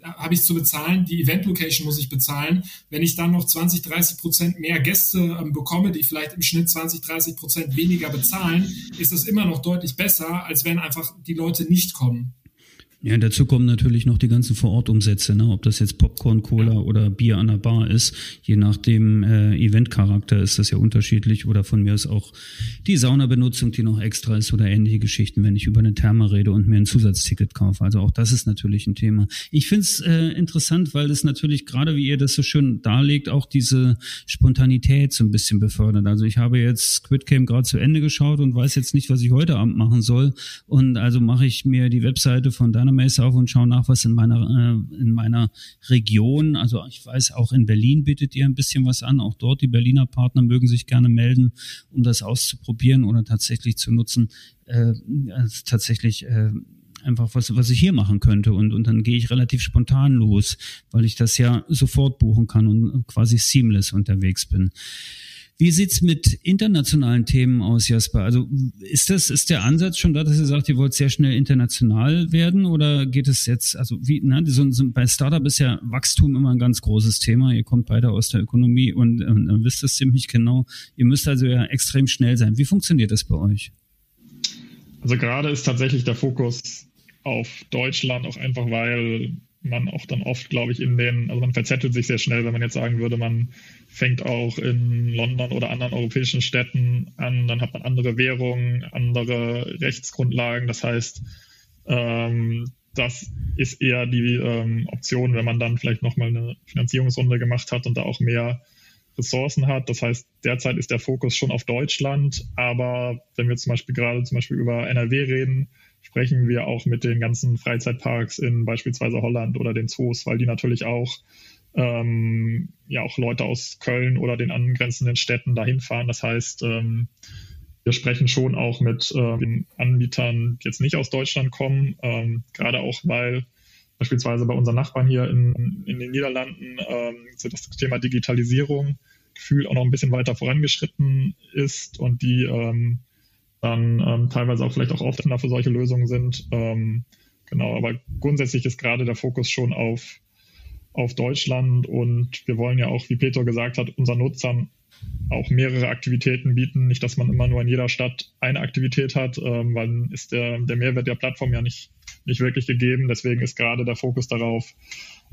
habe ich zu bezahlen, die Event-Location muss ich bezahlen. Wenn ich dann noch 20, 30 Prozent mehr Gäste ähm, bekomme, die vielleicht im Schnitt 20, 30 Prozent weniger bezahlen, ist das immer noch deutlich besser, als wenn einfach die Leute nicht kommen. Ja, dazu kommen natürlich noch die ganzen Vorortumsätze, ne? ob das jetzt Popcorn, Cola oder Bier an der Bar ist. Je nach dem äh, Eventcharakter ist das ja unterschiedlich oder von mir ist auch die Saunabenutzung, die noch extra ist oder ähnliche Geschichten, wenn ich über eine Therme rede und mir ein Zusatzticket kaufe. Also auch das ist natürlich ein Thema. Ich finde es äh, interessant, weil es natürlich gerade, wie ihr das so schön darlegt, auch diese Spontanität so ein bisschen befördert. Also ich habe jetzt Squid Game gerade zu Ende geschaut und weiß jetzt nicht, was ich heute Abend machen soll. Und also mache ich mir die Webseite von deiner Mails auf und schaue nach, was in meiner, äh, in meiner Region, also ich weiß, auch in Berlin bietet ihr ein bisschen was an. Auch dort, die Berliner Partner mögen sich gerne melden, um das auszuprobieren oder tatsächlich zu nutzen. Äh, tatsächlich äh, einfach was, was ich hier machen könnte. Und, und dann gehe ich relativ spontan los, weil ich das ja sofort buchen kann und quasi seamless unterwegs bin. Wie sieht's mit internationalen Themen aus, Jasper? Also ist das, ist der Ansatz schon da, dass ihr sagt, ihr wollt sehr schnell international werden oder geht es jetzt, also wie, ne, so, so, bei Startup ist ja Wachstum immer ein ganz großes Thema. Ihr kommt beide aus der Ökonomie und, und, wisst es ziemlich genau. Ihr müsst also ja extrem schnell sein. Wie funktioniert das bei euch? Also gerade ist tatsächlich der Fokus auf Deutschland auch einfach, weil man auch dann oft, glaube ich, in den, also man verzettelt sich sehr schnell, wenn man jetzt sagen würde, man fängt auch in London oder anderen europäischen Städten an, dann hat man andere Währungen, andere Rechtsgrundlagen. Das heißt, ähm, das ist eher die ähm, Option, wenn man dann vielleicht nochmal eine Finanzierungsrunde gemacht hat und da auch mehr Ressourcen hat. Das heißt, derzeit ist der Fokus schon auf Deutschland, aber wenn wir zum Beispiel gerade zum Beispiel über NRW reden, sprechen wir auch mit den ganzen Freizeitparks in beispielsweise Holland oder den Zoos, weil die natürlich auch ähm, ja auch Leute aus Köln oder den angrenzenden Städten dahin fahren. Das heißt, ähm, wir sprechen schon auch mit äh, den Anbietern, die jetzt nicht aus Deutschland kommen, ähm, gerade auch weil beispielsweise bei unseren Nachbarn hier in, in den Niederlanden ähm, das Thema Digitalisierung Gefühl auch noch ein bisschen weiter vorangeschritten ist und die ähm, dann ähm, teilweise auch vielleicht auch offener für solche Lösungen sind. Ähm, genau, aber grundsätzlich ist gerade der Fokus schon auf, auf Deutschland und wir wollen ja auch, wie Peter gesagt hat, unseren Nutzern auch mehrere Aktivitäten bieten. Nicht, dass man immer nur in jeder Stadt eine Aktivität hat, ähm, weil ist der, der Mehrwert der Plattform ja nicht, nicht wirklich gegeben. Deswegen ist gerade der Fokus darauf,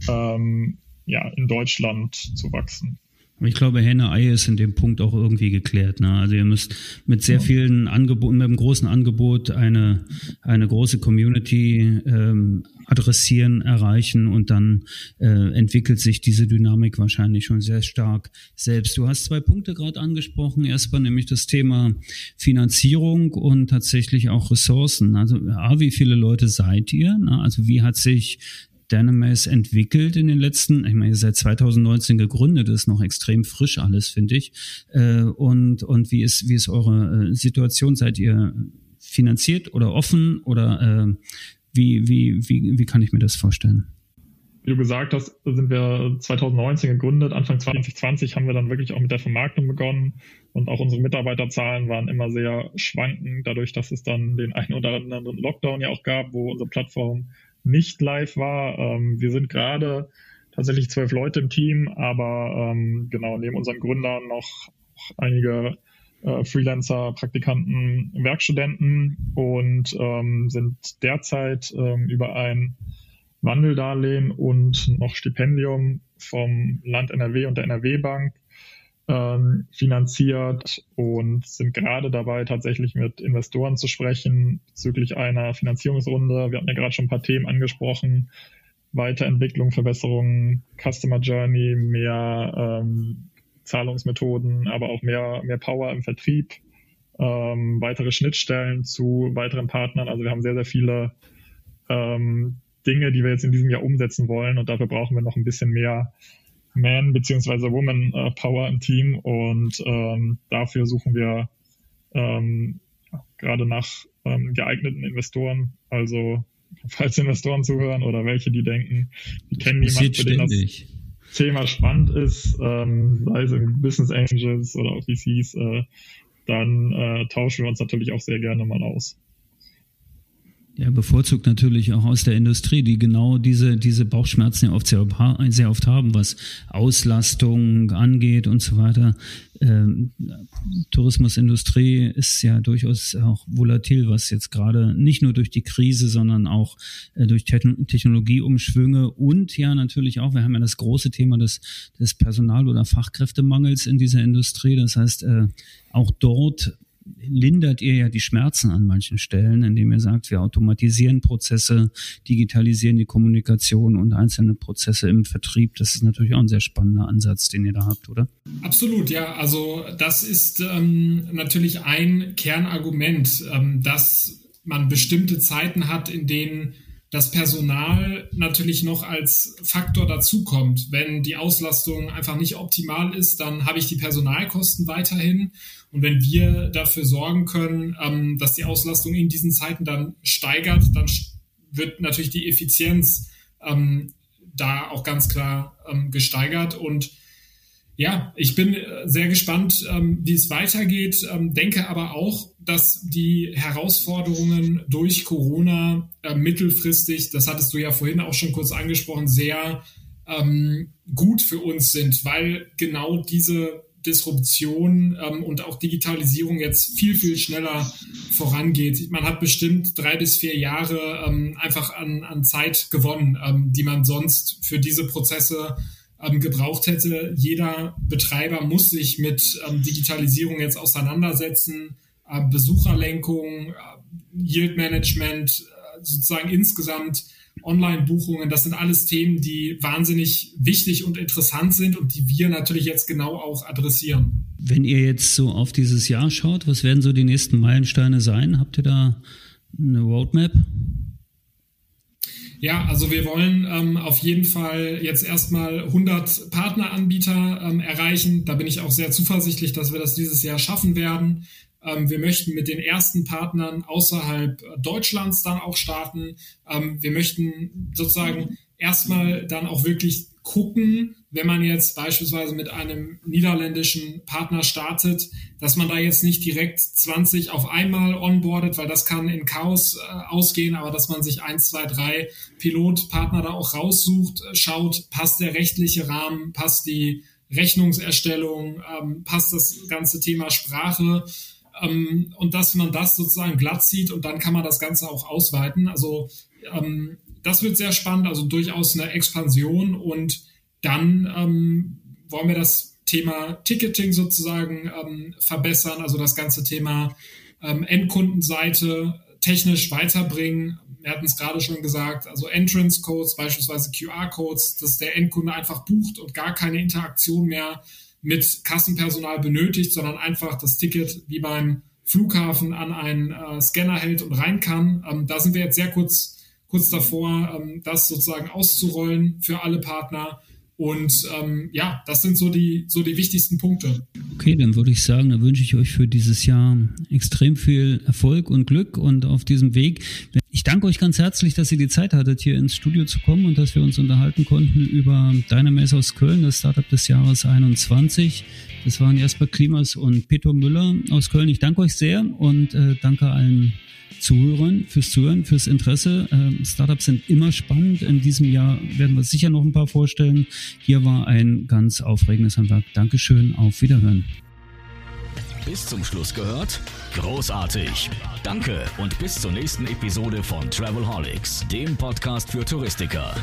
ähm, ja, in Deutschland zu wachsen. Ich glaube, Henne-Ei ist in dem Punkt auch irgendwie geklärt. Ne? Also ihr müsst mit sehr vielen Angeboten, mit einem großen Angebot eine, eine große Community ähm, adressieren, erreichen und dann äh, entwickelt sich diese Dynamik wahrscheinlich schon sehr stark selbst. Du hast zwei Punkte gerade angesprochen. Erstmal nämlich das Thema Finanzierung und tatsächlich auch Ressourcen. Also A, wie viele Leute seid ihr? Na, also wie hat sich Dynamace entwickelt in den letzten, ich meine, seid 2019 gegründet, ist noch extrem frisch alles, finde ich. Äh, und, und wie ist, wie ist eure äh, Situation? Seid ihr finanziert oder offen oder äh, wie, wie, wie, wie kann ich mir das vorstellen? Wie du gesagt hast, sind wir 2019 gegründet. Anfang 2020 haben wir dann wirklich auch mit der Vermarktung begonnen und auch unsere Mitarbeiterzahlen waren immer sehr schwankend, dadurch, dass es dann den einen oder anderen Lockdown ja auch gab, wo unsere Plattform nicht live war. Ähm, wir sind gerade tatsächlich zwölf Leute im Team, aber ähm, genau neben unseren Gründern noch einige äh, Freelancer, Praktikanten, Werkstudenten und ähm, sind derzeit ähm, über ein Wandeldarlehen und noch Stipendium vom Land NRW und der NRW Bank ähm, finanziert und sind gerade dabei, tatsächlich mit Investoren zu sprechen bezüglich einer Finanzierungsrunde. Wir hatten ja gerade schon ein paar Themen angesprochen. Weiterentwicklung, Verbesserung, Customer Journey, mehr ähm, Zahlungsmethoden, aber auch mehr, mehr Power im Vertrieb, ähm, weitere Schnittstellen zu weiteren Partnern. Also wir haben sehr, sehr viele ähm, Dinge, die wir jetzt in diesem Jahr umsetzen wollen und dafür brauchen wir noch ein bisschen mehr Man- bzw. Woman äh, Power im Team und ähm, dafür suchen wir ähm, gerade nach ähm, geeigneten Investoren. Also falls Investoren zuhören oder welche, die denken, die kennen jemanden, für den das Thema spannend ist, ähm, sei es im Business Angels oder auch VCs, äh, dann äh, tauschen wir uns natürlich auch sehr gerne mal aus. Ja, bevorzugt natürlich auch aus der Industrie, die genau diese, diese Bauchschmerzen ja oft sehr, sehr oft haben, was Auslastung angeht und so weiter. Ähm, Tourismusindustrie ist ja durchaus auch volatil, was jetzt gerade nicht nur durch die Krise, sondern auch äh, durch Technologieumschwünge und ja natürlich auch, wir haben ja das große Thema des, des Personal- oder Fachkräftemangels in dieser Industrie. Das heißt, äh, auch dort lindert ihr ja die Schmerzen an manchen Stellen, indem ihr sagt, wir automatisieren Prozesse, digitalisieren die Kommunikation und einzelne Prozesse im Vertrieb. Das ist natürlich auch ein sehr spannender Ansatz, den ihr da habt, oder? Absolut, ja. Also das ist ähm, natürlich ein Kernargument, ähm, dass man bestimmte Zeiten hat, in denen das Personal natürlich noch als Faktor dazukommt. Wenn die Auslastung einfach nicht optimal ist, dann habe ich die Personalkosten weiterhin. Und wenn wir dafür sorgen können, ähm, dass die Auslastung in diesen Zeiten dann steigert, dann wird natürlich die Effizienz ähm, da auch ganz klar ähm, gesteigert. Und ja, ich bin äh, sehr gespannt, ähm, wie es weitergeht, ähm, denke aber auch, dass die Herausforderungen durch Corona äh, mittelfristig, das hattest du ja vorhin auch schon kurz angesprochen, sehr ähm, gut für uns sind, weil genau diese Disruption und auch Digitalisierung jetzt viel, viel schneller vorangeht. Man hat bestimmt drei bis vier Jahre einfach an, an Zeit gewonnen, die man sonst für diese Prozesse ähm, gebraucht hätte. Jeder Betreiber muss sich mit ähm, Digitalisierung jetzt auseinandersetzen, äh, Besucherlenkung, äh, Yield Management, äh, sozusagen insgesamt Online-Buchungen, das sind alles Themen, die wahnsinnig wichtig und interessant sind und die wir natürlich jetzt genau auch adressieren. Wenn ihr jetzt so auf dieses Jahr schaut, was werden so die nächsten Meilensteine sein? Habt ihr da eine Roadmap? Ja, also wir wollen ähm, auf jeden Fall jetzt erstmal 100 Partneranbieter ähm, erreichen. Da bin ich auch sehr zuversichtlich, dass wir das dieses Jahr schaffen werden. Ähm, wir möchten mit den ersten Partnern außerhalb Deutschlands dann auch starten. Ähm, wir möchten sozusagen erstmal dann auch wirklich gucken, wenn man jetzt beispielsweise mit einem niederländischen Partner startet, dass man da jetzt nicht direkt 20 auf einmal onboardet, weil das kann in Chaos äh, ausgehen, aber dass man sich eins, zwei, drei Pilotpartner da auch raussucht, schaut, passt der rechtliche Rahmen, passt die Rechnungserstellung, ähm, passt das ganze Thema Sprache ähm, und dass man das sozusagen glatt zieht und dann kann man das Ganze auch ausweiten. Also ähm, das wird sehr spannend, also durchaus eine Expansion und dann ähm, wollen wir das Thema Ticketing sozusagen ähm, verbessern, also das ganze Thema ähm, Endkundenseite technisch weiterbringen. Wir hatten es gerade schon gesagt, also Entrance Codes, beispielsweise QR-Codes, dass der Endkunde einfach bucht und gar keine Interaktion mehr mit Kassenpersonal benötigt, sondern einfach das Ticket wie beim Flughafen an einen äh, Scanner hält und rein kann. Ähm, da sind wir jetzt sehr kurz, kurz davor, ähm, das sozusagen auszurollen für alle Partner. Und ähm, ja, das sind so die, so die wichtigsten Punkte. Okay, dann würde ich sagen, da wünsche ich euch für dieses Jahr extrem viel Erfolg und Glück und auf diesem Weg. Ich danke euch ganz herzlich, dass ihr die Zeit hattet, hier ins Studio zu kommen und dass wir uns unterhalten konnten über Dynamace aus Köln, das Startup des Jahres 21. Das waren Jasper Klimas und Peter Müller aus Köln. Ich danke euch sehr und äh, danke allen Zuhörern fürs Zuhören, fürs Interesse. Ähm, Startups sind immer spannend. In diesem Jahr werden wir sicher noch ein paar vorstellen. Hier war ein ganz aufregendes Handwerk. Dankeschön, auf Wiederhören. Bis zum Schluss gehört? Großartig. Danke und bis zur nächsten Episode von Travelholics, dem Podcast für Touristiker.